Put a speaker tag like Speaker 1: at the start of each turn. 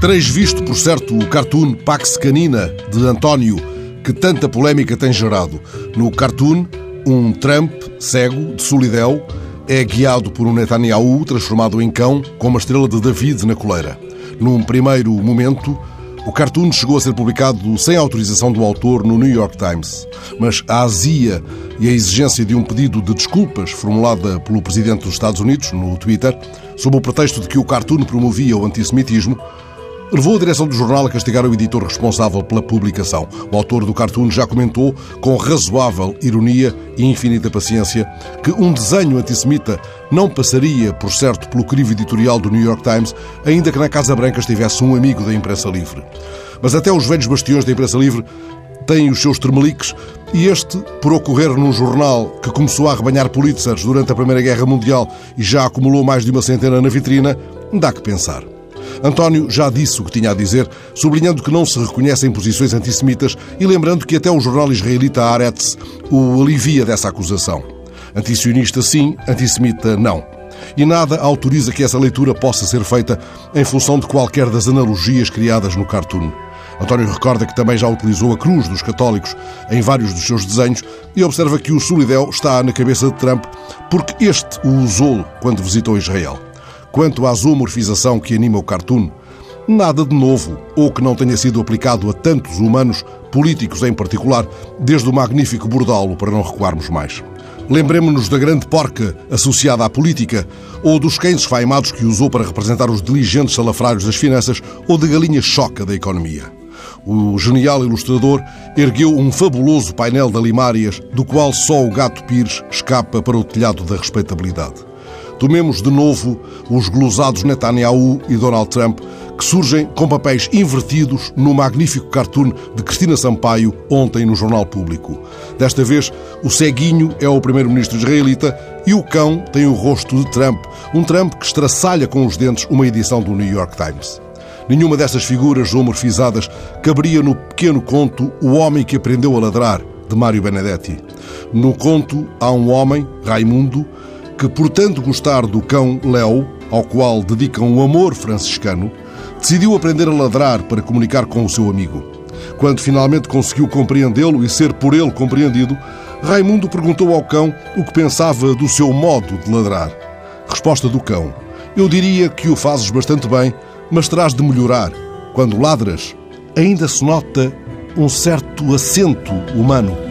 Speaker 1: Tereis visto, por certo, o cartoon Pax Canina de António, que tanta polémica tem gerado. No cartoon, um Trump cego, de solidão, é guiado por um Netanyahu transformado em cão, com uma estrela de David na coleira. Num primeiro momento, o cartoon chegou a ser publicado sem autorização do autor no New York Times, mas a azia e a exigência de um pedido de desculpas formulada pelo presidente dos Estados Unidos no Twitter, sob o pretexto de que o cartoon promovia o antissemitismo, levou a direção do jornal a castigar o editor responsável pela publicação. O autor do cartoon já comentou, com razoável ironia e infinita paciência, que um desenho antissemita não passaria, por certo, pelo crivo editorial do New York Times, ainda que na Casa Branca estivesse um amigo da imprensa livre. Mas até os velhos bastiões da imprensa livre têm os seus tremeliques e este, por ocorrer num jornal que começou a arrebanhar Pulitzers durante a Primeira Guerra Mundial e já acumulou mais de uma centena na vitrina, dá que pensar. António já disse o que tinha a dizer, sublinhando que não se reconhecem posições antissemitas e lembrando que até o jornal israelita Haaretz o alivia dessa acusação. Antisionista sim, antissemita não. E nada autoriza que essa leitura possa ser feita em função de qualquer das analogias criadas no cartoon. António recorda que também já utilizou a cruz dos católicos em vários dos seus desenhos e observa que o Solidel está na cabeça de Trump porque este o usou quando visitou Israel. Quanto à zoomorfização que anima o cartoon, nada de novo ou que não tenha sido aplicado a tantos humanos, políticos em particular, desde o magnífico Bordalo, para não recuarmos mais. Lembremos-nos da grande porca associada à política, ou dos cães esfaimados que usou para representar os diligentes salafrários das finanças, ou da galinha choca da economia. O genial ilustrador ergueu um fabuloso painel de alimárias, do qual só o gato Pires escapa para o telhado da respeitabilidade. Tomemos de novo os glosados Netanyahu e Donald Trump, que surgem com papéis invertidos no magnífico cartoon de Cristina Sampaio ontem no Jornal Público. Desta vez, o ceguinho é o primeiro-ministro israelita e o cão tem o rosto de Trump, um Trump que estraçalha com os dentes uma edição do New York Times. Nenhuma destas figuras zoomorfizadas caberia no pequeno conto O Homem que Aprendeu a Ladrar, de Mário Benedetti. No conto há um homem, Raimundo, que, por tanto gostar do cão Léo, ao qual dedica um amor franciscano, decidiu aprender a ladrar para comunicar com o seu amigo. Quando finalmente conseguiu compreendê-lo e ser por ele compreendido, Raimundo perguntou ao cão o que pensava do seu modo de ladrar. Resposta do cão: Eu diria que o fazes bastante bem, mas terás de melhorar. Quando ladras, ainda se nota um certo acento humano.